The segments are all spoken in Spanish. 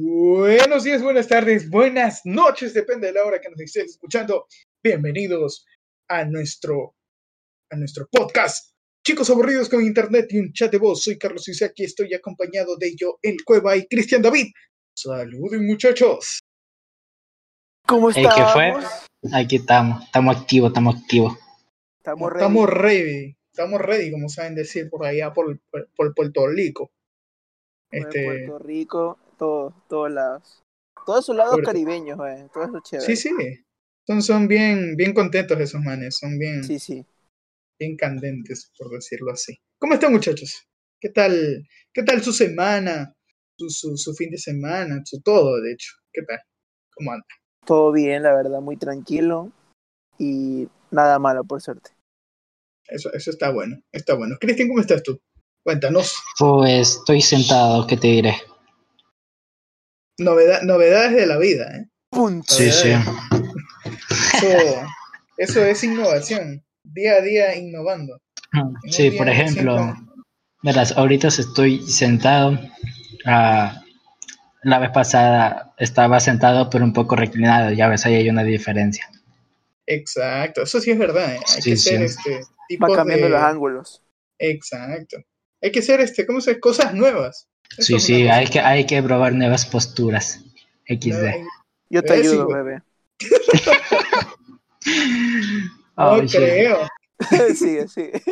Buenos días, buenas tardes, buenas noches, depende de la hora que nos estés escuchando. Bienvenidos a nuestro, a nuestro podcast. Chicos aburridos con internet y un chat de voz. Soy Carlos Isaac y estoy acompañado de yo, El Cueva y Cristian David. Saluden, muchachos. ¿Cómo estamos? ¿Qué fue? Aquí estamos, estamos activos, estamos activos. Estamos ready. Estamos ready, estamos ready, como saben decir por allá, por, por, por Puerto Rico. Este, Puerto Rico, todos, todos lados. Todos esos lados caribeños, güey. Todo eso chévere. sí, sí, son, son bien, bien contentos esos manes, son bien, Sí, sí. bien candentes, por decirlo así. ¿Cómo están, muchachos? ¿Qué tal, qué tal su semana, su, su, su fin de semana, su todo, de hecho? ¿Qué tal? ¿Cómo anda? Todo bien, la verdad, muy tranquilo. Y nada malo, por suerte. Eso, eso está bueno, está bueno. Cristian, ¿cómo estás tú? Cuéntanos. Pues estoy sentado, ¿qué te diré? Novedad, novedades de la vida, ¿eh? Punto. Sí, sí. Eso, eso es innovación. Día a día innovando. En un Sí, por ejemplo, verás, ahorita estoy sentado. ah, la vez pasada estaba sentado pero un poco reclinado, ya ves, ahí hay una diferencia. Exacto, eso sí es verdad. ¿eh? Hay Sí, que ser sí. este tipo Va cambiando de... los ángulos. Exacto. Hay que ser este, ¿cómo se dice? Cosas nuevas. Sí, sí, hay que, hay que probar nuevas posturas. XD. Yo te sí, ayudo, güey. bebé. No sí. creo. sigue, sigue.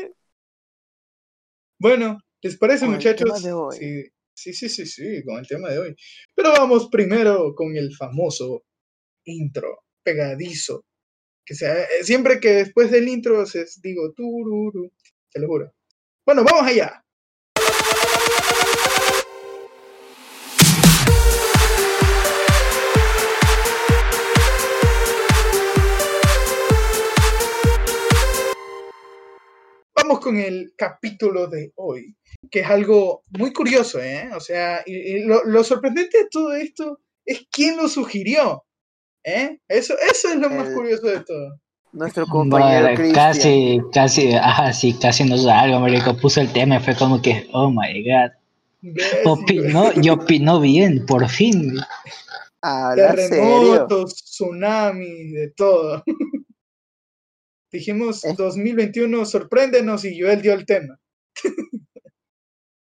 Bueno, ¿les parece, Con el muchachos? tema de hoy. Sí, sí, sí, sí, sí, con el tema de hoy. Pero vamos primero con el famoso intro pegadizo. Que sea, siempre que después del intro se digo tururu, te lo juro. Bueno, vamos allá. Vamos con el capítulo de hoy, que es algo muy curioso, ¿eh? O sea, y, y lo, lo sorprendente de todo esto es quién lo sugirió, ¿eh? Eso, eso es lo más El- curioso de todo. Nuestro compañero Bueno, casi, casi, ajá, sí, casi nos da algo, marico. Puso el tema y fue como que, oh my god. Opinó, y opinó bien, por fin. Terremotos, tsunamis, de todo. Dijimos Eh. 2021, sorpréndenos y Joel dio el tema.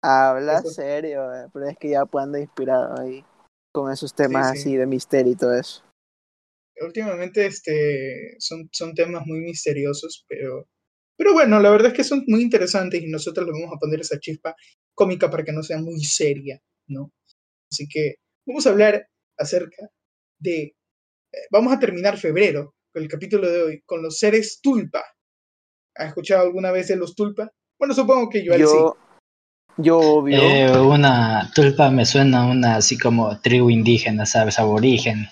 Habla Eso. serio, güey. Pero es que ya anda inspirado ahí. Con esos temas sí. así de misterio y todo eso. Últimamente este, son, son temas muy misteriosos, pero, pero bueno, la verdad es que son muy interesantes y nosotros le vamos a poner esa chispa cómica para que no sea muy seria, ¿no? Así que vamos a hablar acerca de... eh, vamos a terminar febrero, el capítulo de hoy, con los seres tulpa. ¿Has escuchado alguna vez de los tulpa? Bueno, supongo que Joel sí. Yo, yo obvio. Eh, una tulpa me suena a una así como tribu indígena, ¿sabes? Aborigen.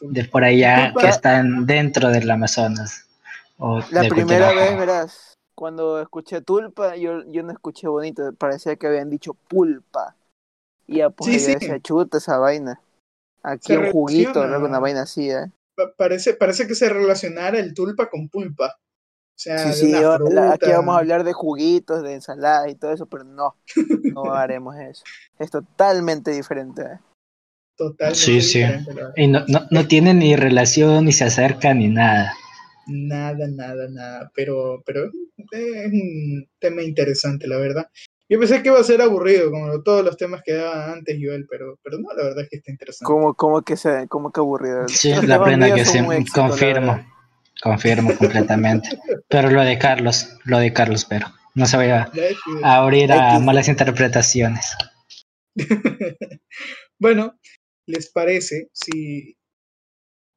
De por allá Tulpa- que están dentro del Amazonas. O La de primera vez, verás, cuando escuché tulpa, yo, yo no escuché bonito, parecía que habían dicho pulpa. Y ya pues Sí, yo sí. decía, chuta esa vaina. Aquí Se un juguito, alguna vaina así, ¿eh? Pa- Parece, parece que se relacionara el tulpa con pulpa. O sea, Sí, sí, una yo- la- aquí vamos a hablar de juguitos, de ensaladas y todo eso, pero no, no haremos eso. Es totalmente diferente. ¿eh? Totalmente Sí, sí. diferente, la verdad. Y no, no, no tienen ni relación, ni se acercan, ni nada. Nada, nada, nada. Pero, pero es un tema interesante, la verdad. Yo pensé que iba a ser aburrido, como todos los temas que daban antes, Joel, pero, pero no, la verdad es que está interesante. Como, como que se, que aburrido. Sí, Los la plena que sí, éxito, confirmo. Confirmo completamente. Pero lo de Carlos, lo de Carlos, pero no se vaya es a abrir a malas interpretaciones. bueno, ¿les parece si...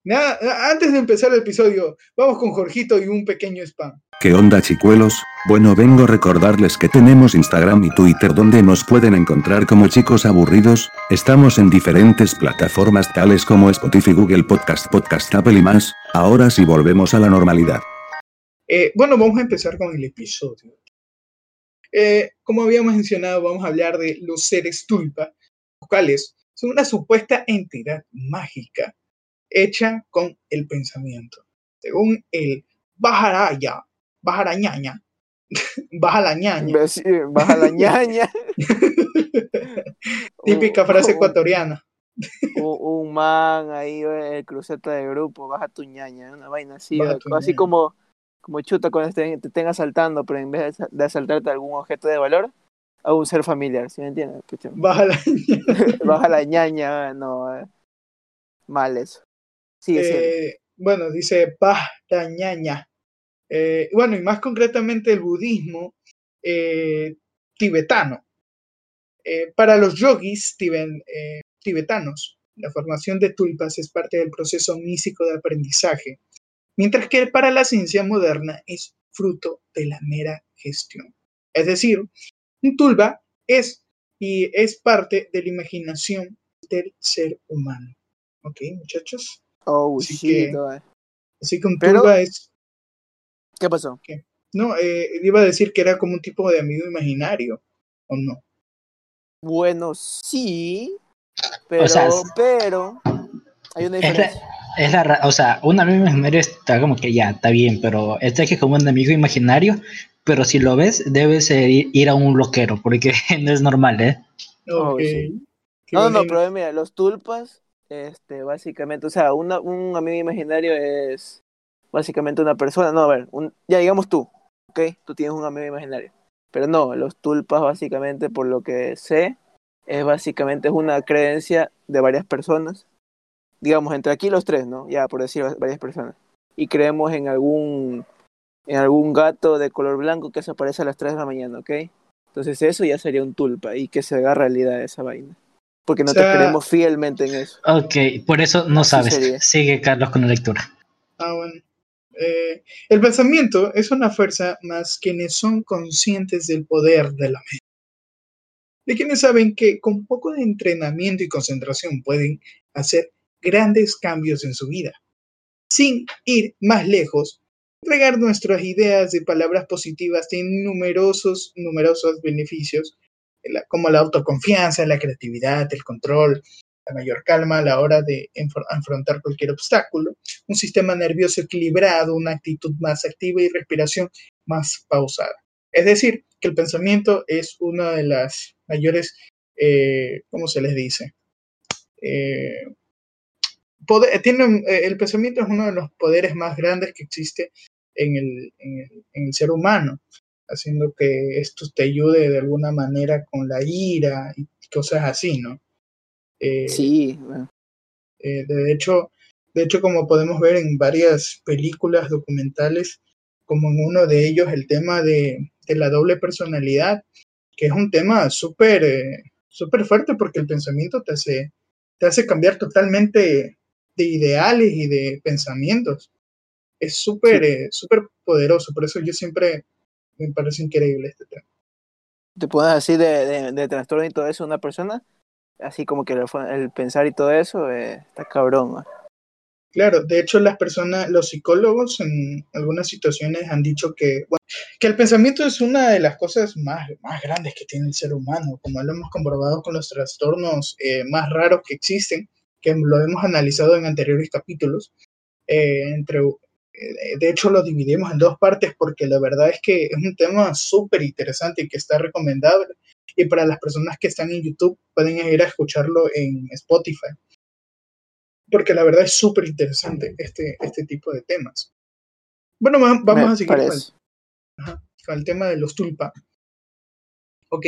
Nada, antes de empezar el episodio, vamos con Jorgito y un pequeño spam. ¿Qué onda chicuelos? Bueno vengo a recordarles que tenemos Instagram y Twitter donde nos pueden encontrar como chicos aburridos, estamos en diferentes plataformas tales como Spotify, Google Podcast, Podcast Apple y más, ahora sí volvemos a la normalidad. Eh, bueno, vamos a empezar con el episodio. Eh, como habíamos mencionado, vamos a hablar de los seres tulpa, los cuales son una supuesta entidad mágica hecha con el pensamiento. Según el Bajaraya, Bajarañaña, Bajalañaña, Ve, sí, Baja la ñaña. típica frase ecuatoriana. un, un man ahí, el cruceta de grupo, baja tu ñaña, una vaina así, Baja así ñaña. como, como chuta cuando te, te estén asaltando, pero en vez de asa- de asaltarte algún objeto de valor, a un ser familiar, ¿sí me entiendes? Pucha, Baja la baja la ñaña, no, eh, mal eso. Sigue. Eh, bueno, dice Baja ñaña. Eh, bueno, y más concretamente el budismo eh, tibetano. Eh, para los yogis tiben- eh, tibetanos, la formación de tulpas es parte del proceso místico de aprendizaje, mientras que para la ciencia moderna es fruto de la mera gestión. Es decir, un tulpa es y es parte de la imaginación del ser humano. ¿Ok, muchachos? Oh, así shit, que- oye. Así que un tulpa es ¿Qué pasó? No, eh, iba a decir que era como un tipo de amigo imaginario, ¿o no? Bueno, sí, pero, sea, pero, hay una Es la, diferencia. es la ra- o sea, un amigo imaginario está como que ya, está bien, pero este es que como un amigo imaginario, pero si lo ves, debes eh, ir ir a un loquero, porque no es normal, ¿eh? Oh, Ok. sí. Qué No, no, pero mira, los tulpas, este, básicamente, o sea, una, un amigo imaginario es básicamente una persona, no, a ver, un, ya digamos tú, ¿ok? Tú tienes un amigo imaginario, pero no, los tulpas básicamente, por lo que sé, es básicamente es una creencia de varias personas, digamos, entre aquí los tres, ¿no? Ya, por decir varias personas, y creemos en algún, en algún gato de color blanco que se aparece a las 3 de la mañana, ¿ok? Entonces eso ya sería un tulpa y que se haga realidad esa vaina. Porque no O sea- te creemos fielmente en eso. Ok, por eso no Así sabes. sería. Sigue Carlos con la lectura. Ah, bueno. Eh, el pensamiento es una fuerza más quienes son conscientes del poder de la mente. De quienes saben que con poco de entrenamiento y concentración pueden hacer grandes cambios en su vida. Sin ir más lejos, entregar nuestras ideas de palabras positivas tiene numerosos, numerosos beneficios, como la autoconfianza, la creatividad, el control, la mayor calma a la hora de afrontar cualquier obstáculo, un sistema nervioso equilibrado, una actitud más activa y respiración más pausada. Es decir, que el pensamiento es una de las mayores, eh, ¿cómo se les dice? Eh, tiene, eh, el pensamiento es uno de los poderes más grandes que existe en el- en el ser humano, haciendo que esto te ayude de alguna manera con la ira y cosas así, ¿no? Eh, Sí, eh, de hecho, de hecho, como podemos ver en varias películas documentales, como en uno de ellos el tema de, de la doble personalidad, que es un tema súper eh, súper fuerte porque el pensamiento te hace, te hace cambiar totalmente de ideales y de pensamientos. Es súper súper poderoso, por eso yo siempre me parece increíble este tema. te pones así de, de, de trastorno y todo eso una persona, así como que el, pensar y todo eso, eh, está cabrón. Claro, de hecho las personas, los psicólogos en algunas situaciones han dicho que, que el pensamiento es una de las cosas más, más grandes que tiene el ser humano, como lo hemos comprobado con los trastornos eh, más raros que existen, que lo hemos analizado en anteriores capítulos. eh, de hecho lo dividimos en dos partes porque la verdad es que es un tema súper interesante y que está recomendable. Y para las personas que están en YouTube pueden ir a escucharlo en Spotify porque la verdad es súper interesante este, este tipo de temas. Bueno, va- vamos Me a seguir con el, parece. ajá, con el tema de los tulpa. ¿Ok?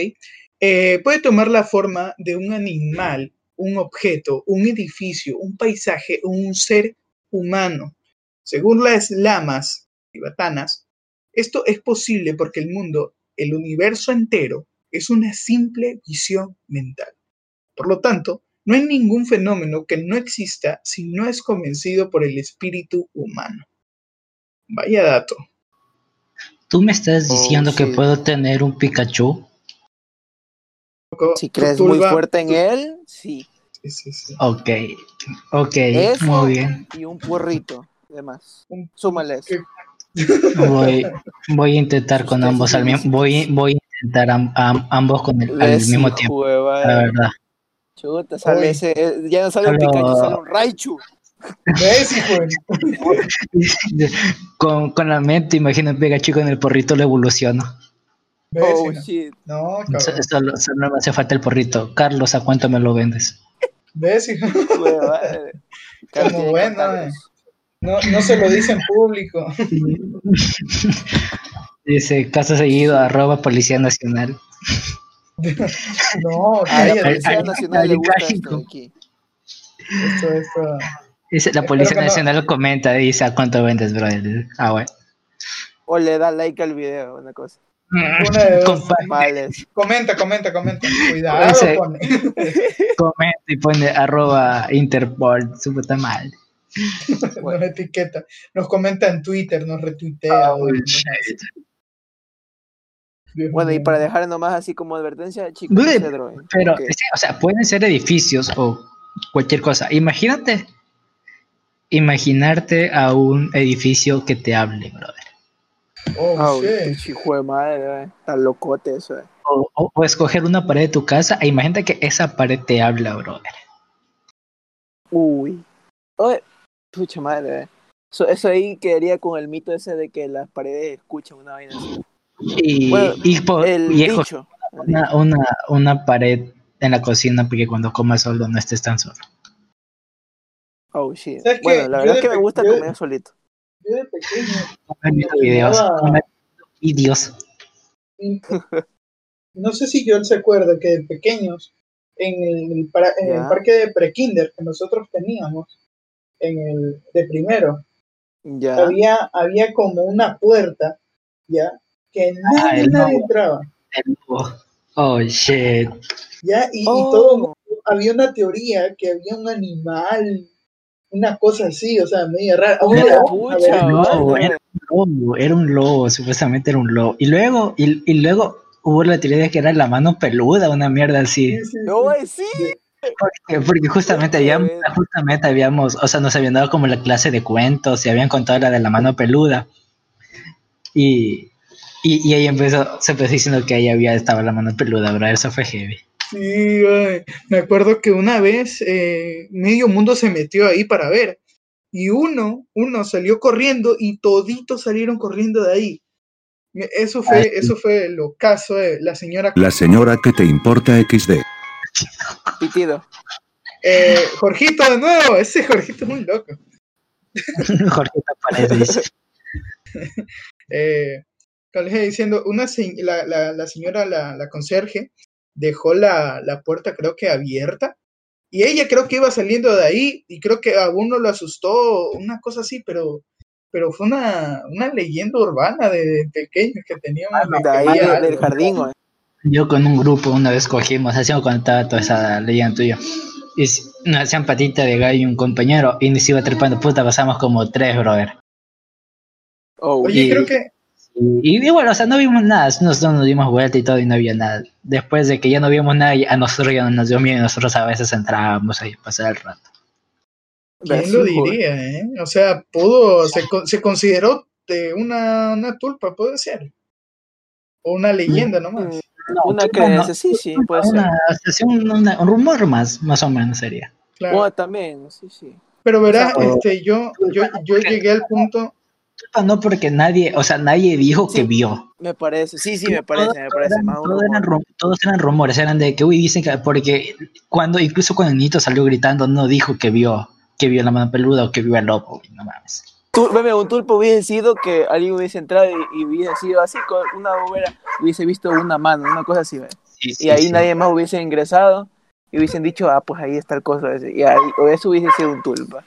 Eh, puede tomar la forma de un animal, un objeto, un edificio, un paisaje o un ser humano. Según las lamas tibetanas, esto es posible porque el mundo, el universo entero, es una simple visión mental. Por lo tanto, no hay ningún fenómeno que no exista si no es convencido por el espíritu humano. Vaya dato. ¿Tú me estás Oh, diciendo que puedo tener un Pikachu? Si crees muy fuerte en él, sí. Sí, sí, sí. Ok, ok, Eso muy bien. y un porrito, además. Un- Súmale eso. ¿Qué? Voy, voy a intentar con ambos al mismo, voy, voy a am- ambos con el, al mismo hijo tiempo, la verdad. Chuta, sale Uy. ese, eh, ya no sale un Solo- Pikachu, sale un Raichu. ¿Ves, hijo de- con, con la mente, imagino Pikachu con el porrito lo evoluciono. ¿Ves, Oh, hijo? shit. No. Solo, solo me hace falta el porrito. Carlos, ¿a cuánto me lo vendes? ¿Ves? Como Tiene bueno, contactos. No, no se lo dice en público. Dice, caso seguido, arroba Policía Nacional. No, A la cállate. Policía Nacional le gusta trágico. esto de aquí. Esto, esto. Dice, la Espero Policía que no- Nacional lo comenta, dice, ¿a cuánto vendes, brother? Ah, bueno. O le da like al video, una cosa. Una de dos. Compa- Males. Comenta, comenta, comenta. Cuidado, Ese- pone. comenta y pone arroba Interpol, su puta madre. Nos etiqueta. Nos comenta en Twitter, nos retuitea. Oh. Bueno, y para dejar nomás así como advertencia, chicos, Güey, no se droguen. Pero, sí, o sea, pueden ser edificios o cualquier cosa. Imagínate, imaginarte a un edificio que te hable, brother. Oh, shit. hijo de madre, güey. Está locote eso, eh. O, o- o escoger una pared de tu casa e imagínate que esa pared te habla, brother. Uy. Oye, pucha madre, eh. Eso, eso ahí quedaría con el mito ese de que las paredes escuchan una vaina así. Y, Bueno, y, por- El y el una, una, una pared en la cocina porque cuando comas solo no estés tan solo. Oh, shit. ¿Sabes qué? Bueno, la verdad es que me gusta yo comer solito. Yo de pequeño. Comer viendo videos, vídeos. No sé si yo se acuerda que de pequeños, en el, para- en el Ya. parque de prekinder que nosotros teníamos, en el de primero, Ya. había, había como una puerta, ¿ya? Que nadie, el nadie lobo. entraba, El lobo. Oh, shit. ¿ya? Y, y Oh. todo, había una teoría que había un animal, una cosa así, o sea, medio rara. Oh, pucha, ver, vale. era un lobo, era un lobo, supuestamente era un lobo. Y luego, y, y luego hubo la teoría de que era la mano peluda, una mierda así. sí, sí, sí. Oye, sí. Porque, porque justamente habíamos, justamente habíamos, o sea, nos habían dado como la clase de cuentos y habían contado la de la mano peluda. Y, y, y ahí empezó, se empezó diciendo que ahí había estaba la mano peluda, bro. Eso fue heavy. Sí, ay, me acuerdo que una vez eh, medio mundo se metió ahí para ver y uno, uno salió corriendo y toditos salieron corriendo de ahí. Eso fue, eso fue lo caso de la señora La señora que te importa XD. Pitido. eh, Jorgito de nuevo, ese Jorgito es muy loco. Jorge Paredes. Eh, como les iba diciendo, una se- la, la, la señora, la, la conserje, dejó la, la puerta creo que abierta y ella creo que iba saliendo de ahí y creo que a uno lo asustó, una cosa así, pero, pero fue una, una leyenda urbana de, de pequeños que teníamos. Ah, De ahí del, algo. del jardín, güey. Yo con un grupo una vez cogimos, hacíamos cuando estaba toda esa leyenda tuya. Y nos hacían patita de gallo y un compañero y nos iba trepando, puta, pasamos como tres, brother. Oh, Oye, y- creo que Y, y bueno, o sea, no vimos nada, nosotros nos dimos vuelta y todo y no había nada. Después de que ya no vimos nada, a nosotros ya no nos dio miedo y nosotros a veces entrábamos ahí a pasar el rato. ¿Quién lo diría, eh? O sea, pudo, se, se consideró de una, una tulpa, puede ser. O una leyenda nomás. Mm, No, Una no, creencia, sí, sí, puede ser. una, o una- un rumor más, más o menos sería. Claro. Bueno, también, sí, sí. Pero verás, o sea, este, yo, yo, yo llegué al punto. No porque nadie, o sea, nadie dijo Sí. que vio. Me parece, sí, sí, me parece, me parece. eran, Más un todo eran rumor. rum- todos eran rumores, eran de que, uy, dicen que, porque cuando, incluso cuando el niñito salió gritando, no dijo que vio, que vio la mano peluda o que vio al lobo, no mames. Tú, un tulpo hubiese sido que alguien hubiese entrado y, y hubiese sido así, con una bobera, hubiese visto una mano, una cosa así, ¿ve? Sí, Y sí, ahí sí. nadie más hubiese ingresado y hubiesen dicho, ah, pues ahí está el coso ese. Y ahí, o eso hubiese sido un tulpa.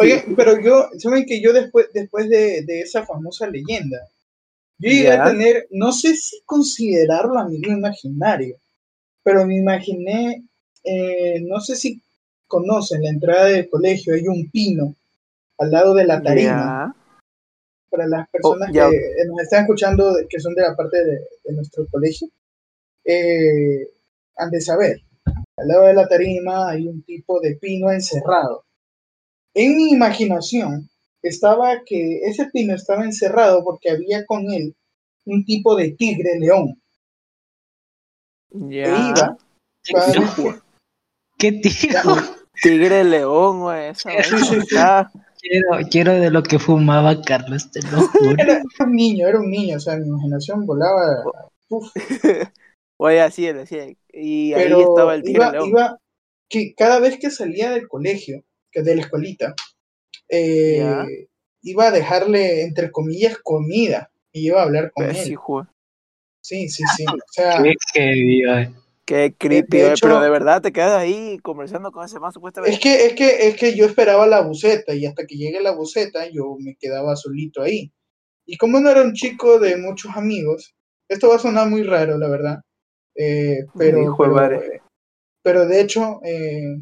Oye, pero yo, saben que yo después, después de, de esa famosa leyenda, yo llegué Ya. a tener, no sé si considerarlo amigo imaginario, pero me imaginé, eh, no sé si conocen la entrada del colegio, hay un pino al lado de la tarima. Ya. Para las personas Oh, ya. que eh, nos están escuchando, que son de la parte de, de nuestro colegio, eh, han de saber, al lado de la tarima hay un tipo de pino encerrado. En mi imaginación estaba que ese pino estaba encerrado porque había con él un tipo de tigre león que Ya. iba cada ¿Qué, tío? Tigre león, güey. Esa Sí, vaina. sí, sí. Quiero, quiero de lo que fumaba Carlos, te lo juro. era un niño, era un niño, o sea, mi imaginación volaba. uf, Oye, así es, así. Y ahí pero estaba el tigre iba, león. iba, que cada vez que salía del colegio, que de la escuelita, eh, iba a dejarle, entre comillas, comida y iba a hablar con Pues, él. hijo, Sí, sí, sí. O sea, Qué eh. Qué creepy, de eh, hecho- pero de verdad te quedas ahí conversando con ese man supuestamente. es que, es que, es que yo esperaba la buceta y hasta que llegue la buceta yo me quedaba solito ahí. Y como no era un chico de muchos amigos, esto va a sonar muy raro, la verdad. eh, pero, Hijo de pero, madre. eh, pero de hecho, eh,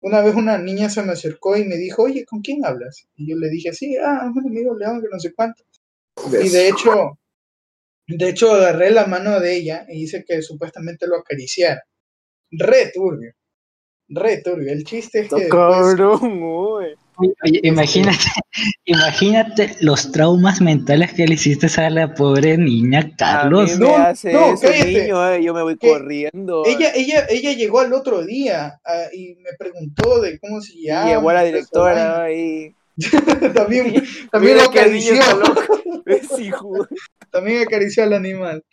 una vez una niña se me acercó y me dijo, oye, ¿con quién hablas? Y yo le dije, sí, ah, un amigo León, que no sé cuánto. Y de hecho, de hecho agarré la mano de ella y hice que supuestamente lo acariciara. Re turbio. Re turbio. El chiste es que después- Cabrón, uy. Oye, imagínate, imagínate los traumas mentales que le hiciste a la pobre niña Carlos. A mí me No, hace no, eso, cállate. niño, eh, yo me voy corriendo. ella, ella, ella llegó al otro día ah, y me preguntó de cómo se llama. llegó la esa directora ahí. también, también acarició. También acarició al animal.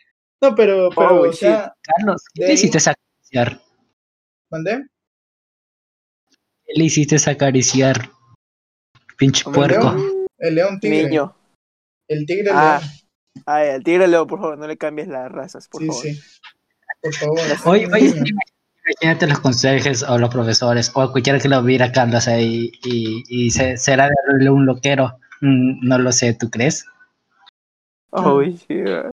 No, pero, pero Oh, Carlos, ¿qué le ahí- hiciste acariciar? ¿mandé? ¿Qué le hiciste acariciar? Pinche ¿El puerco. león? El león tigre. Niño. El tigre Ah, león. Ay, al tigre Leo, por favor, no le cambies las razas, por Sí, favor. sí. Por favor. Oye, oye, imagínate los consejos o los profesores o cualquiera que lo viera a Carlos ahí y, y se, será de un loquero. Mm, No lo sé, ¿tú crees? Uy, sí, eh.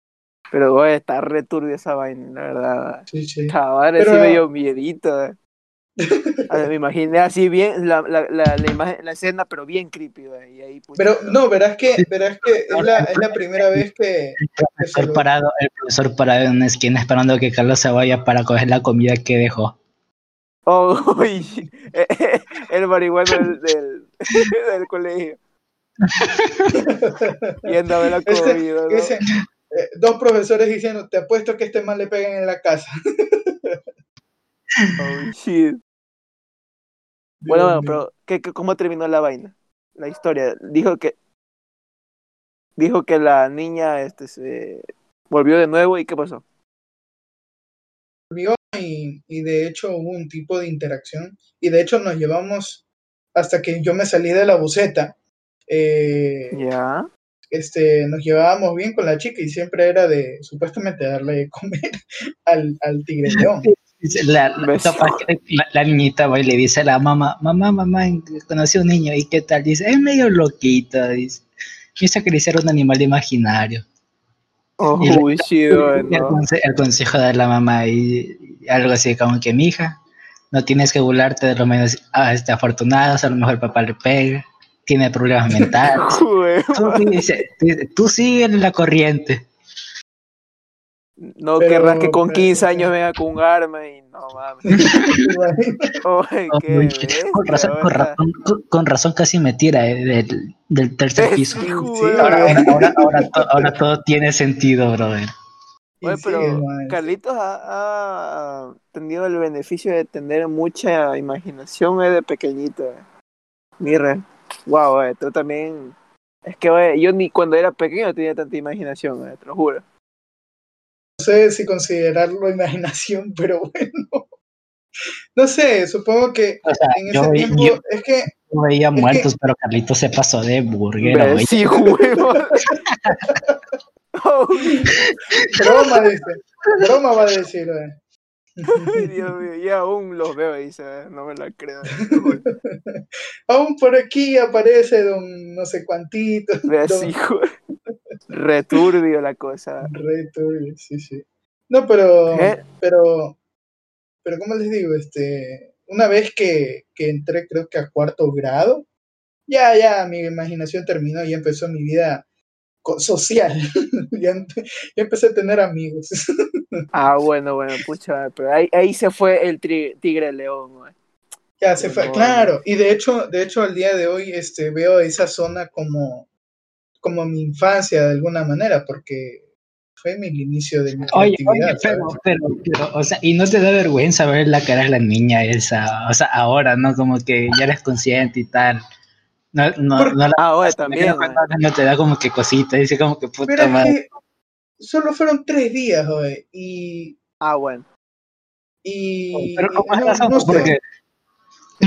Pero, güey, está re turbia esa vaina, la verdad. Sí, sí. Chaval, Pero- sí me dio miedito. eh. Ver, me imaginé así bien la, la, la, la imagen, la escena, pero bien creepy. Y ahí, pucha, Pero no, verás que, verás que es la, es la primera vez que, El profesor parado, el profesor parado en una esquina esperando que Carlos se vaya para coger la comida que dejó. Oh, uy, el marihuano del, del, del colegio. Yendo a ver la comida, eh, dos profesores diciendo, te apuesto que este mal le pegan en la casa. Oh, shit. Bueno, bueno, pero ¿qué, qué- cómo terminó la vaina? La historia. Dijo que dijo que la niña este se volvió de nuevo y qué pasó. Volvió y, y de hecho hubo un tipo de interacción y de hecho nos llevamos hasta que yo me salí de la buceta. eh, Ya. este, nos llevábamos bien con la chica y siempre era de supuestamente darle de comer al, al tigre león. La, que niñita va y le dice a la mamá, mamá, mamá, conocí a un niño, ¿y qué tal? Dice, es medio loquito, dice. Quiso acariciar un animal imaginario. Oh, Y le- el, ¿no? conse- el consejo de la mamá y, y algo así como que, mija, no tienes que burlarte de los menos ah, este, afortunados, a lo mejor el papá le pega, tiene problemas mentales. Tú, dice, dice, tú sigue en la corriente. No Pero- querrás que con pero- 15 años venga con un arma y no mames. Oye, qué Uy, bestia, con, razón, con, ¿verdad? razón, con- con razón casi me tira eh, del, del tercer piso. Ahora, ahora, ahora, ahora to- ahora todo tiene sentido, brother. Oye, sí, pero. Carlitos ha, ha tenido el beneficio de tener mucha imaginación eh, de pequeñito. eh. Mira, wow, eh, tú también. Es que oye, yo ni cuando era pequeño tenía tanta imaginación, eh, te lo juro. No sé si considerarlo imaginación, pero bueno. No sé, supongo que O sea, en yo, ese tiempo yo es que veía que- muertos, pero Carlitos se pasó de güey. Sí, huevo. Oh, broma dice, broma va a decir. eh. ay, Dios mío, y aún los veo y dice, eh, no me la creo. Aún por aquí aparece don no sé cuantito. Don jue- returbio la cosa. re turbio, sí, sí. No, pero, ¿Qué? pero, pero ¿cómo les digo? Este, una vez que, que entré, creo que a cuarto grado, ya, ya, mi imaginación terminó y empezó mi vida social. ya, empe- ya empecé a tener amigos. Ah, bueno, bueno, pucha, pero ahí, ahí se fue el tigre león, güey. Ya se fue, No, claro. Y de hecho, de hecho, al día de hoy, este, veo esa zona como, como mi infancia de alguna manera, porque fue mi inicio de mi Oye, oye, pero, pero, pero, o sea, y no te da vergüenza ver la cara de la niña esa, o sea, ahora, ¿no? Como que ya eres consciente y tal. No, no, no, la, Ah, oye, también, güey. no, te da como que cosita, dice como que puta Pero es madre. que solo fueron tres días, hoy, y, Ah, bueno. y, Pero ¿cómo es no- razón? no sé. Porque,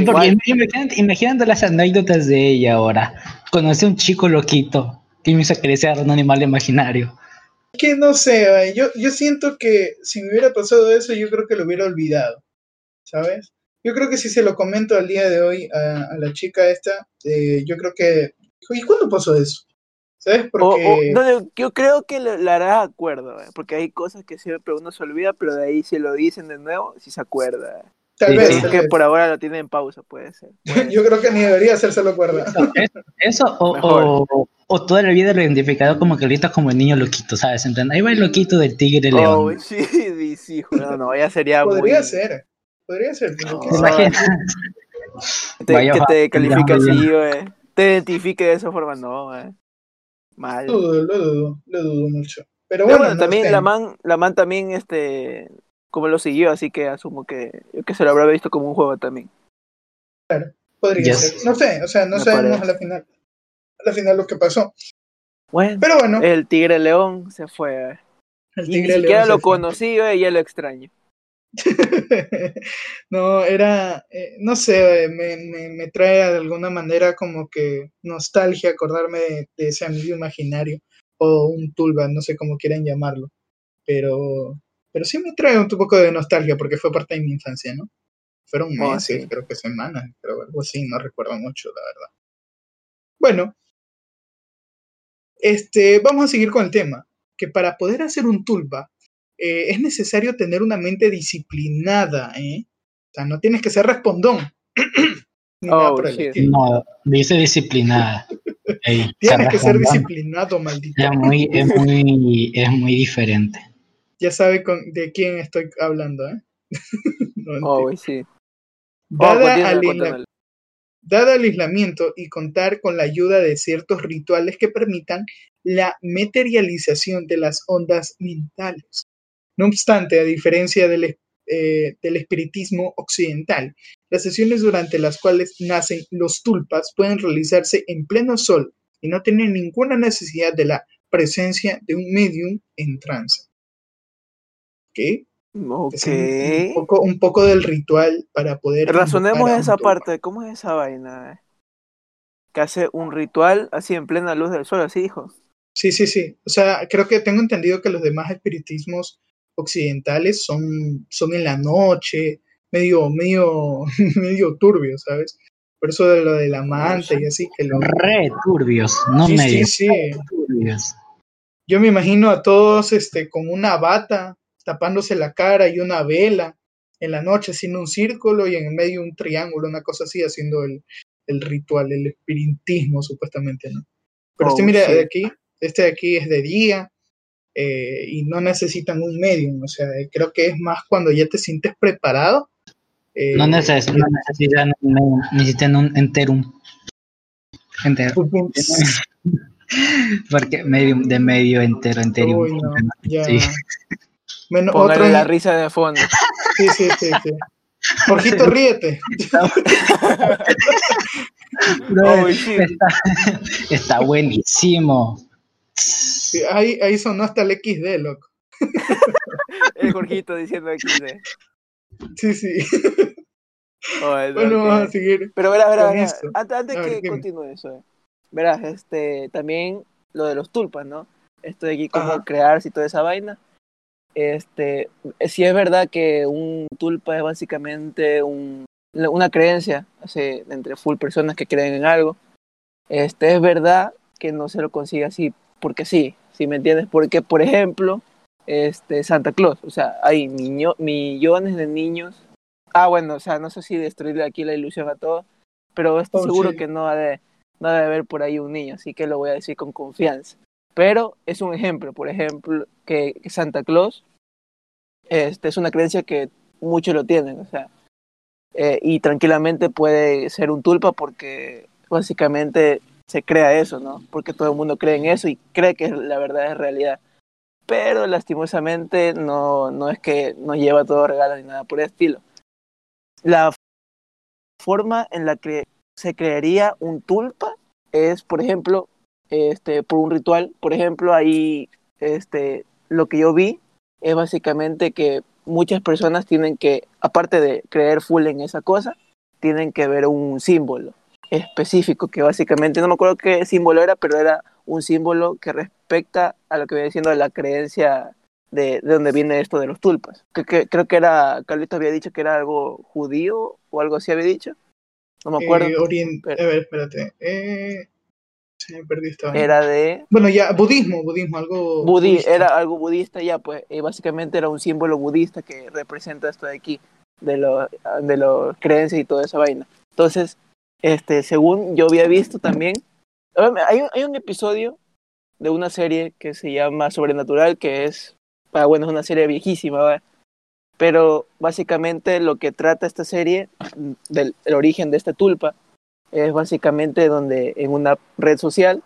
Porque imagínate, imagínate las anécdotas de ella ahora. Conocí a un chico loquito que me hizo crecer un animal imaginario. Es que no sé, yo, yo siento que si me hubiera pasado eso, yo creo que lo hubiera olvidado, ¿sabes? Yo creo que si se lo comento al día de hoy a, a la chica esta, eh, yo creo que... ¿Y cuándo pasó eso? ¿Sabes? o- Porque... o- no, yo- creo que le, le harás acuerdo, eh, porque hay cosas que siempre uno se olvida, pero de ahí si lo dicen de nuevo, si se acuerda. Tal Sí, vez, sí. Es tal que vez. por ahora lo tiene en pausa, puede ser. puede Yo creo que ni debería hacérselo acuerda. Eso, eso o, o, o toda la vida lo he identificado como que ahorita como el niño loquito, ¿sabes? En plan, ahí va el loquito del tigre ser. león. Oh, sí, sí, no, no, ya sería Podría muy... ser, podría ser. No. ¿qué ¿Te sabe? imaginas? te- Vaya que te califique ya, así, eh. Te identifique de esa forma, no, eh. Mal. Lo dudo, lo dudo, lo dudo mucho. Pero Pero bueno, bueno, no también la man, la man también, este, como lo siguió, así que asumo que, que se lo habrá visto como un juego también. podría Yes. ser. No sé, o sea, no Me sabemos parece. a la final. A la final lo que pasó. Bueno, Pero bueno, el tigre león se fue, eh. el Y ni tigre siquiera león lo se fue. conocí, eh, y ya lo extraño. no, era, eh, no sé, me, me, me trae de alguna manera como que nostalgia acordarme de, de ese amigo imaginario o un tulba, no sé cómo quieran llamarlo, pero, pero sí me trae un poco de nostalgia porque fue parte de mi infancia, ¿no? Fueron Oh, meses, sí. creo que semanas, pero algo así, no recuerdo mucho, la verdad. Bueno, este, vamos a seguir con el tema, que para poder hacer un tulpa eh, es necesario tener una mente disciplinada, ¿eh? O sea, no tienes que ser respondón. Oh. No, dice disciplinada. Ey, Tienes que ser disciplinado, maldito. Es muy, es muy, es muy diferente. Ya sabe con, de quién estoy hablando, ¿eh? No, Oh, sí. Oh, Dada, continúa, al isla- continúa. dada el aislamiento y contar con la ayuda de ciertos rituales que permitan la materialización de las ondas mentales. No obstante, a diferencia del, eh, del espiritismo occidental, las sesiones durante las cuales nacen los tulpas pueden realizarse en pleno sol y no tienen ninguna necesidad de la presencia de un medium en trance. ¿Ok? Ok. Es un, un poco, un poco del ritual para poder... Razonemos esa parte. ¿Cómo es esa vaina? eh? Que hace un ritual así en plena luz del sol, así dijo. Sí, sí, sí. O sea, creo que tengo entendido que los demás espiritismos occidentales son, son en la noche, medio, medio, medio turbio, ¿sabes? Por eso de lo del amante y así que lo... Re turbios, no Sí, sí, medio. sí. Turbios. Yo me imagino a todos este, con una bata, tapándose la cara y una vela, en la noche haciendo un círculo y en el medio un triángulo, una cosa así, haciendo el, el ritual, el espiritismo supuestamente, ¿no? Pero este, Oh, mira, shit. de aquí, este de aquí es de día eh, y no necesitan un medium, o sea, eh, creo que es más cuando ya te sientes preparado. eh, No necesitan, no necesitan, no necesitan un enterum. Entero. Porque medio, de medio entero, entero. uy, no. Sí. Menos Póngale otro, la risa de fondo. sí, sí, sí, sí. Jorgito, ríete. No, está, está buenísimo. Sí, ahí, ahí sonó hasta el XD, loco. El Jorgito diciendo de. Sí, sí. Oh, Bueno, vamos a seguir. Pero verás, verás, verás, antes, antes ver, que dime. continúe eso, eh. verás, este, también lo de los tulpas, ¿no? Esto de aquí, cómo crearse y toda esa vaina. Este, sí es verdad que un tulpa es básicamente un, una creencia así, entre full personas que creen en algo. Este, es verdad que no se lo consigue así porque sí, si me entiendes? Porque, por ejemplo, este, Santa Claus, o sea, hay niño, millones de niños. Ah, bueno, o sea, no sé si destruirle aquí la ilusión a todos, pero estoy Oh, seguro sí. que no ha de, no ha de haber por ahí un niño, así que lo voy a decir con confianza. Pero es un ejemplo, por ejemplo, que Santa Claus este, es una creencia que muchos lo tienen, o sea, eh, y tranquilamente puede ser un tulpa porque básicamente se crea eso, ¿no? Porque todo el mundo cree en eso y cree que la verdad es realidad. Pero lastimosamente no, no es que nos lleva todo regalo ni nada por el estilo. La forma en la que se crearía un tulpa es, por ejemplo, este, por un ritual. Por ejemplo, ahí este, lo que yo vi es básicamente que muchas personas tienen que, aparte de creer full en esa cosa, tienen que ver un símbolo específico que básicamente, no me acuerdo qué símbolo era, pero era un símbolo que respecta a lo que viene siendo la creencia de, de donde viene esto de los tulpas. Que, que- creo que era, Carlitos había dicho que era algo judío o algo así había dicho. No me acuerdo. Eh, pero- A ver, espérate. Eh, se me perdió esta vaina. Era de Bueno, ya, budismo, budismo, algo. Budi, budista. era algo budista ya, pues eh, básicamente era un símbolo budista que representa esto de aquí, de los de los creencias y toda esa vaina. Entonces, este, según yo había visto también, hay, un- hay un episodio de una serie que se llama Sobrenatural, que es, ah, bueno, es una serie viejísima, ¿va? pero básicamente lo que trata esta serie mm, del el origen de esta tulpa es básicamente donde en una red social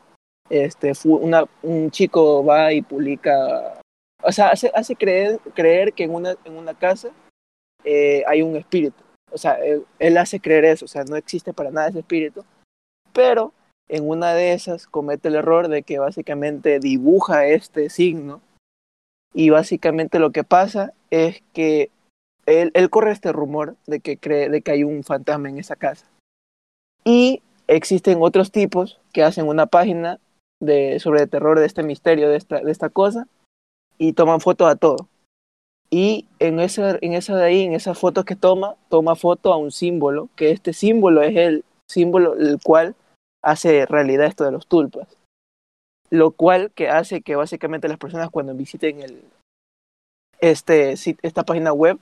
este un chico va y publica o sea hace, hace creer creer que en una en una casa eh, hay un espíritu. O sea él, él hace creer eso o sea no existe para nada ese espíritu pero en una de esas comete el error de que básicamente dibuja este signo y básicamente lo que pasa es que él, él corre este rumor de que cree de que hay un fantasma en esa casa y existen otros tipos que hacen una página sobre el terror de este misterio, de esta, de esta cosa, y toman fotos a todo. Y en esa, en esa de ahí, en esas fotos que toma, toma foto a un símbolo, que este símbolo es el símbolo el cual hace realidad esto de los tulpas. Lo cual que hace que básicamente las personas cuando visiten el, este, esta página web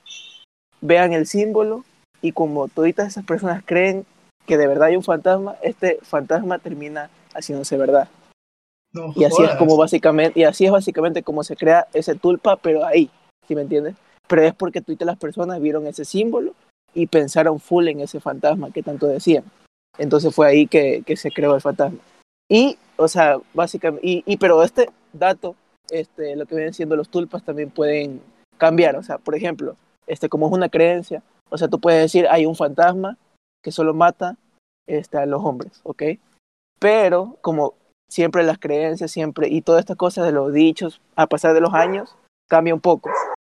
vean el símbolo y como toditas esas personas creen que de verdad hay un fantasma, este fantasma termina haciéndose verdad. No Y así es como básicamente, y así es básicamente como se crea ese tulpa, pero ahí, ¿sí me entiendes? Pero es porque todas las personas vieron ese símbolo y pensaron full en ese fantasma que tanto decían. Entonces fue ahí que, que se creó el fantasma. Y, o sea, básicamente, y, y pero este dato, este, lo que vienen siendo los tulpas también pueden cambiar. O sea, por ejemplo, este, como es una creencia, o sea, tú puedes decir, hay un fantasma que solo mata este, a los hombres, ¿ok? Pero como siempre las creencias, siempre, y todas estas cosas de los dichos, a pasar de los años, cambia un poco.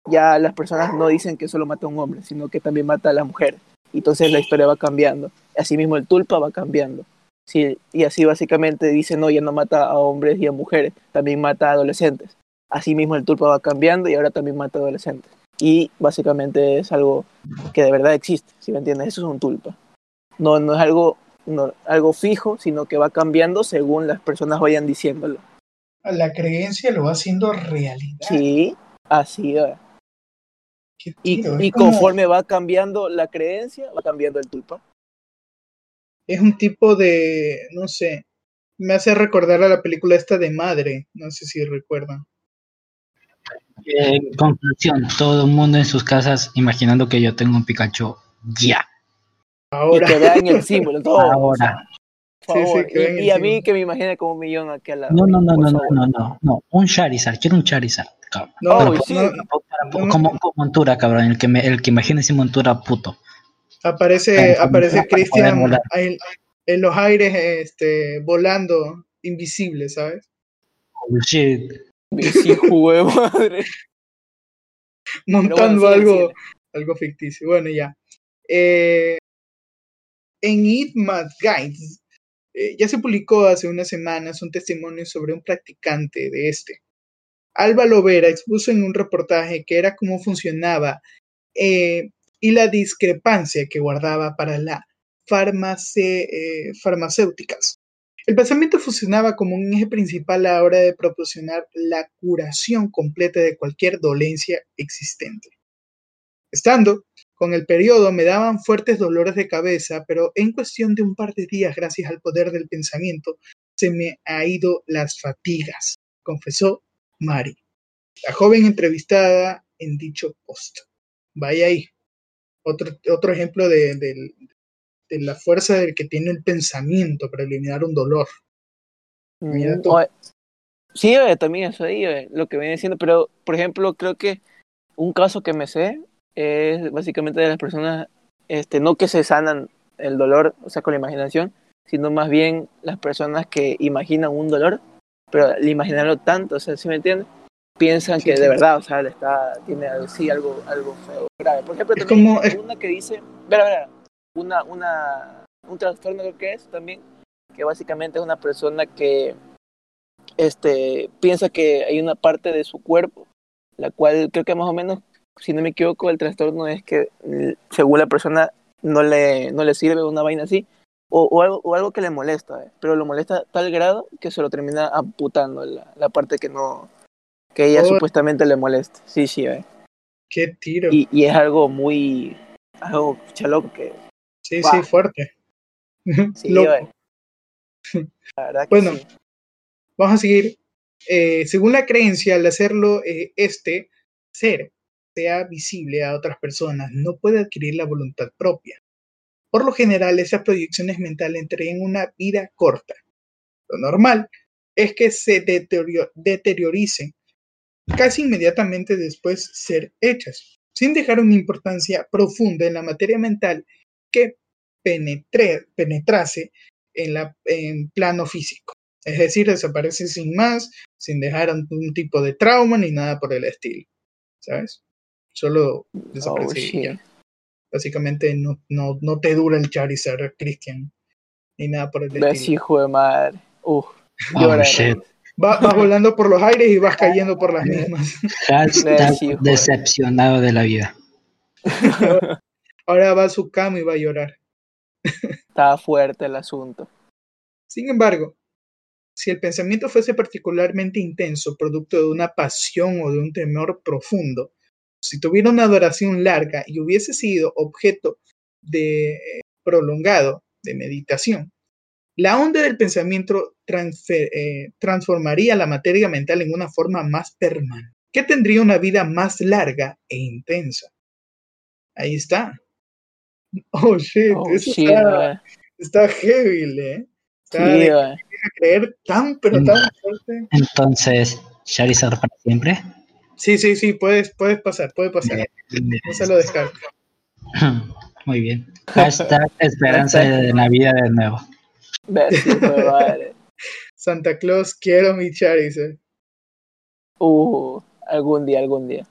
Ya las personas no dicen que solo mata a un hombre, sino que también mata a las mujeres. Entonces la historia va cambiando. Asimismo el tulpa va cambiando. Sí, y así básicamente dicen, no, ya no mata a hombres y a mujeres, también mata a adolescentes. Asimismo el tulpa va cambiando y ahora también mata a adolescentes. Y básicamente es algo que de verdad existe, si me entiendes? Eso es un tulpa. No, no es algo, no, algo fijo, sino que va cambiando según las personas vayan diciéndolo. La creencia lo va haciendo realidad. Sí, así es. Y, es y como- conforme va cambiando la creencia, va cambiando el tulpa. es un tipo de, no sé, me hace recordar a la película esta de Madre, no sé si recuerdan. En conclusión, todo el mundo en sus casas imaginando que yo tengo un Pikachu. Ya, Ahora, Y que vean el símbolo, todo. ahora. Sí, sí, que y, a mí que me imagine como un millón aquí al lado. No, no, no, no, no, no, no, no. Un Charizard, quiero un Charizard, cabrón. no, no, sí. no, Para- como, como montura, cabrón. El que, me, el que imagine sin montura, puto. aparece, Para- aparece Cristian en, en los aires, este, volando, invisible, ¿sabes? Sí, jugué de madre. Montando algo, algo ficticio. Bueno, ya. Eh, en It Guides eh, ya se publicó hace unas semanas un testimonio sobre un practicante de este. Alba Lovera expuso en un reportaje que era cómo funcionaba eh, y la discrepancia que guardaba para las eh, farmacéuticas. El pensamiento funcionaba como un eje principal a la hora de proporcionar la curación completa de cualquier dolencia existente. Estando con el periodo me daban fuertes dolores de cabeza, pero en cuestión de un par de días, gracias al poder del pensamiento, se me ha ido las fatigas, confesó Mari, la joven entrevistada en dicho post. Vaya ahí. Otro, otro ejemplo de, de- de la fuerza del que tiene el pensamiento para eliminar un dolor. Mira Mm, tú. Sí, también eso ahí, lo que viene siendo, pero por ejemplo, creo que un caso que me sé es básicamente de las personas, este, no que se sanan el dolor, o sea, con la imaginación, sino más bien las personas que imaginan un dolor, pero al imaginarlo tanto, o sea, ¿sí me entiendes? Piensan Sí, que sí. de verdad, o sea, le está, tiene algo- sí, algo, algo feo, grave. Por ejemplo, también como- es- una que dice, verá, verá, una, una, un trastorno creo que es también, que básicamente es una persona que este, piensa que hay una parte de su cuerpo, la cual creo que más o menos, si no me equivoco, el trastorno es que según la persona no le, no le sirve una vaina así, o, o, algo, o algo que le molesta, eh, pero lo molesta a tal grado que se lo termina amputando la, la parte que no, que ella Oh. supuestamente le molesta. Sí, sí, eh. Qué tiro. y, y es algo muy, algo chaloco que, sí, sí, fuerte. sí, Loco. La verdad que Bueno, sí. Vamos a seguir. Eh, según la creencia, al hacerlo, eh, este ser sea visible a otras personas, no puede adquirir la voluntad propia. Por lo general, esas proyecciones mentales entregan una vida corta. Lo normal es que se deterio- deterioricen casi inmediatamente después ser hechas, sin dejar una importancia profunda en la materia mental que penetre- penetrase en, la, en plano físico. Es decir, desaparece sin más, sin dejar un tipo de trauma ni nada por el estilo. ¿Sabes? Solo desaparece. Oh, ya. Básicamente no, no, no te dura el Charizard, Christian. Ni nada por el Ves, estilo. hijo de madre. Uf, Oh, llora, shit. Va- Vas volando por los aires y vas cayendo por las mismas. Hashtag decepcionado de la vida. Ahora va a su cama y va a llorar. Estaba fuerte el asunto. Sin embargo, si el pensamiento fuese particularmente intenso, producto de una pasión o de un temor profundo, si tuviera una duración larga y hubiese sido objeto de eh, prolongado de meditación, la onda del pensamiento transfer- eh, transformaría la materia mental en una forma más permanente, que tendría una vida más larga e intensa. Ahí está. Oh shit, Oh, eso shit, está, está heavy, ¿eh? Sí, Está de eh. creer tan, pero tan fuerte. Entonces, Charizard para siempre. Sí, sí, sí, puedes, puedes pasar, puede pasar. No se lo descarto. Muy bien. Hashtag esperanza de Navidad de nuevo. Santa Claus, quiero mi Charizard. Uh, algún día, algún día.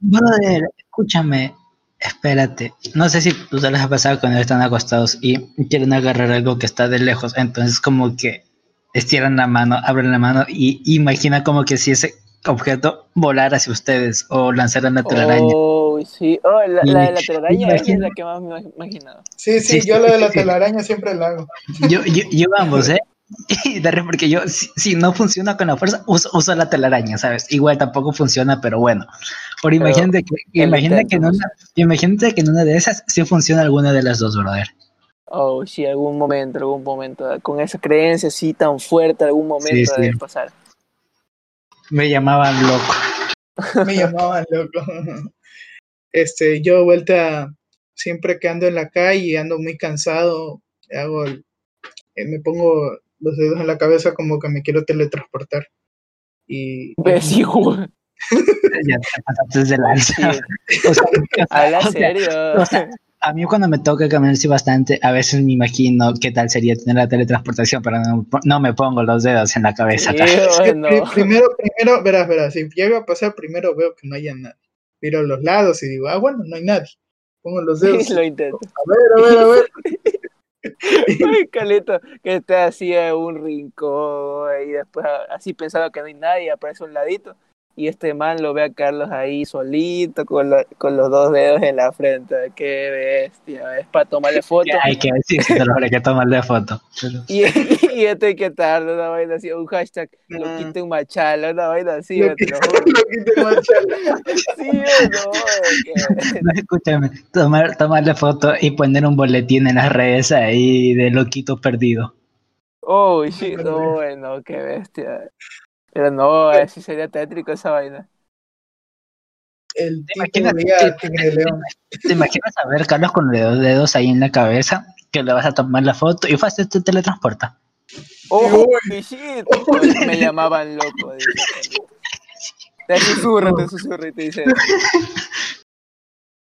Brother, escúchame. Espérate. No sé si ustedes les ha pasado cuando están acostados y quieren agarrar algo que está de lejos. Entonces, como que estiran la mano, abren la mano y imagina como que si ese objeto volara hacia ustedes o lanzaran la telaraña. Oh, sí. Oh, la, la de la telaraña es la que más me he imaginado. Sí, sí, Sí, yo sí, lo de la telaraña siempre lo hago. Yo, yo, yo ambos, ¿eh? Porque yo, si, si no funciona con la fuerza, uso, uso la telaraña, ¿sabes? Igual tampoco funciona, pero bueno. Por Pero imagínate que, imagínate que en una, imagínate que en una de esas sí funciona alguna de las dos, brother. Oh, sí, algún momento, algún momento. Con esa creencia así tan fuerte, algún momento Sí, sí. debe pasar. Me llamaban loco. Me llamaban loco. Este, yo vuelta, siempre que ando en la calle y ando muy cansado, hago el- eh, me pongo los dedos en la cabeza como que me quiero teletransportar. Y Ves, hijo. Ya te pasaste de lanza. Sí. O sea, o sea, Habla o sea, serio. o sea, a mí cuando me toca caminar sí bastante, a veces me imagino qué tal sería tener la teletransportación, pero no, no me pongo los dedos en la cabeza. Sí, Es que primero, primero, verás, verás, si llega a pasar, primero veo que no haya nadie. Miro a los lados y digo, ah, bueno, no hay nadie. Pongo los dedos. Lo intento. A ver, a ver, a ver. Ay, Calito, que esté así en un rincón y después así pensando que no hay nadie, aparece un ladito y este man lo ve a Carlos ahí solito con, lo- con los dos dedos en la frente. Qué bestia, es para tomarle foto. Hay que decir hay que tomarle foto. Y, y este hay que darle una vaina así, un hashtag, lo Ah. quiten machala, una vaina así, Lo que- lo te mancha. Sí, o no, que- No, escúchame, tomar, tomarle foto y poner un boletín en las redes ahí de loquito perdido. Oh, shit, no, bueno, qué bestia. Pero no, así sería tétrico esa vaina. El ¿Te imaginas, te- León. te imaginas a ver Carlos con los dedos ahí en la cabeza que le vas a tomar la foto y fácil te teletransporta? Oh, shit, me llamaban loco. Te susurra, te susurra y te dice,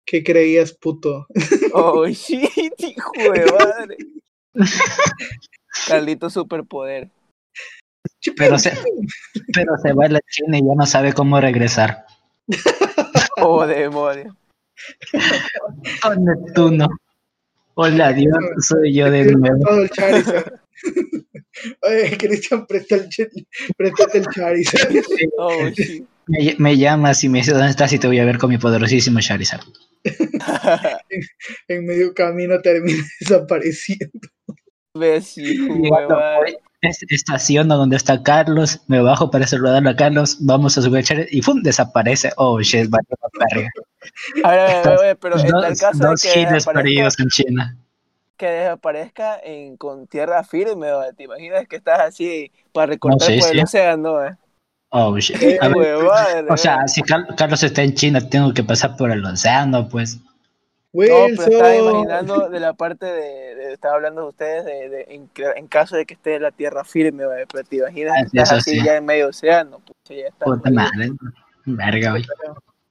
¿Qué creías, puto? oh, shit, hijo de madre. Carlito superpoder. Pero se, pero se va a la China y ya no sabe cómo regresar. Oh, demonio. Oh, Neptuno. Hola, Dios, soy yo de nuevo. todo el Charizard. Oye, Cristian, presta el, préstate el Charizard. Oh. Me, me llamas y me dices dónde estás y te voy a ver con mi poderosísimo Charizard. En medio camino termina desapareciendo. Imbécil, Llegando, huevada. voy, es- estaciono donde está Carlos, me bajo para saludarlo a Carlos, vamos a subir el y ¡pum! desaparece. Oh, shit, vale, la verga. A ver, a ver, a ver, pero en tal Dos, caso de dos que desaparezca, en China. que desaparezca en, con tierra firme, ¿va? ¿te imaginas que estás así para recortar sí, por el sí. océano? ¿eh? Oh, shit. Ver, huevada, o sea, verdad. si Car- Carlos está en China, tengo que pasar por el océano, pues. No, pero estaba imaginando de la parte de, de- estaba hablando de ustedes de, de- en, caso de que esté la tierra firme, pero te imaginas que estás así sí. ya en medio océano, pucha, ya está. Puta madre. Verga, güey.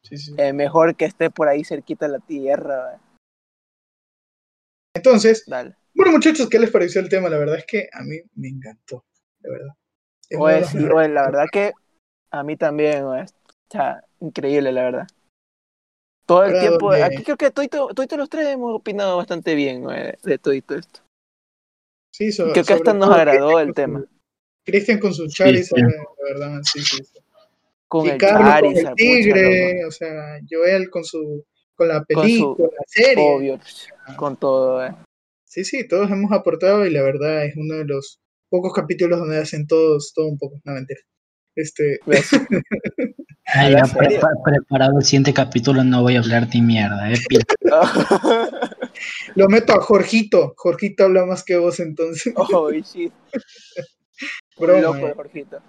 Sí, sí. Eh, mejor que esté por ahí cerquita de la tierra. Entonces, dale. bueno, muchachos, ¿qué les pareció el tema? La verdad es que a mí me encantó, de verdad. Es uno de Oye, los sí, oye, la verdad que a mí también, ¿va? está increíble, la verdad. Todo el Ahora, tiempo, donde- aquí creo que todos los tres hemos opinado bastante bien ¿va? de todo esto. Sí, so- Creo que sobre hasta nos agradó el con tema. Cristian con su Charizard, sí. de verdad, sí, sí. sí. Con y el Carlos con Charizard, el pucha, tigre, o sea, Joel con su con la su- película, la serie. Obvio, con todo. ¿eh? Sí, sí, todos hemos aportado y la verdad es uno de los pocos capítulos donde hacen todos todo un poco, no mentira. Este, ¿Ves? Ay, ¿Habla ya preparado el siguiente capítulo, no voy a hablar ni mierda, eh. lo meto a Jorgito, Jorgito habla más que vos entonces. oh, shit. Un Broma, loco eh. de Jorgito.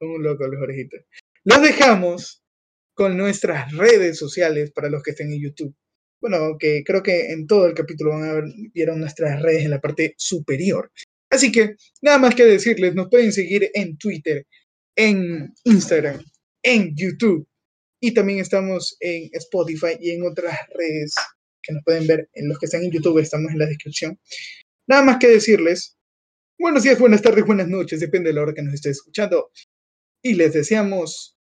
Un loco el Jorgito. Los dejamos con nuestras redes sociales para los que estén en YouTube. Bueno, que creo que en todo el capítulo van a ver, vieron nuestras redes en la parte superior. Así que nada más que decirles, nos pueden seguir en Twitter, en Instagram, en YouTube y también estamos en Spotify y en otras redes que nos pueden ver. En los que están en YouTube estamos en la descripción. Nada más que decirles, buenos días, buenas tardes, buenas noches, depende de la hora que nos esté escuchando y les deseamos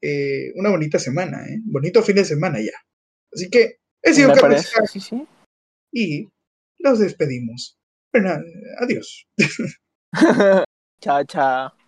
eh, una bonita semana, ¿eh? bonito fin de semana ya. Así que he sido Carlos sí, sí. y los despedimos. Bueno, adiós. chao, chao.